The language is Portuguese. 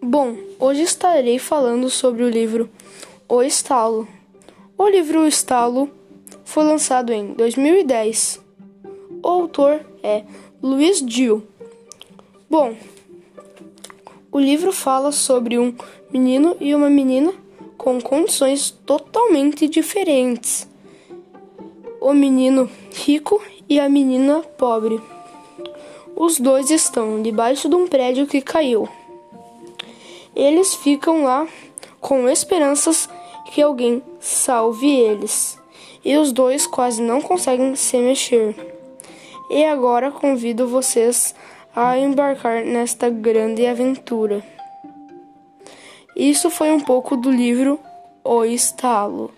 Bom, hoje estarei falando sobre o livro O Estalo. O livro O Estalo foi lançado em 2010. O autor é Luiz Gil. Bom, o livro fala sobre um menino e uma menina com condições totalmente diferentes. O menino rico e a menina pobre. Os dois estão debaixo de um prédio que caiu. Eles ficam lá com esperanças que alguém salve eles. E os dois quase não conseguem se mexer. E agora convido vocês a embarcar nesta grande aventura. Isso foi um pouco do livro O Estalo.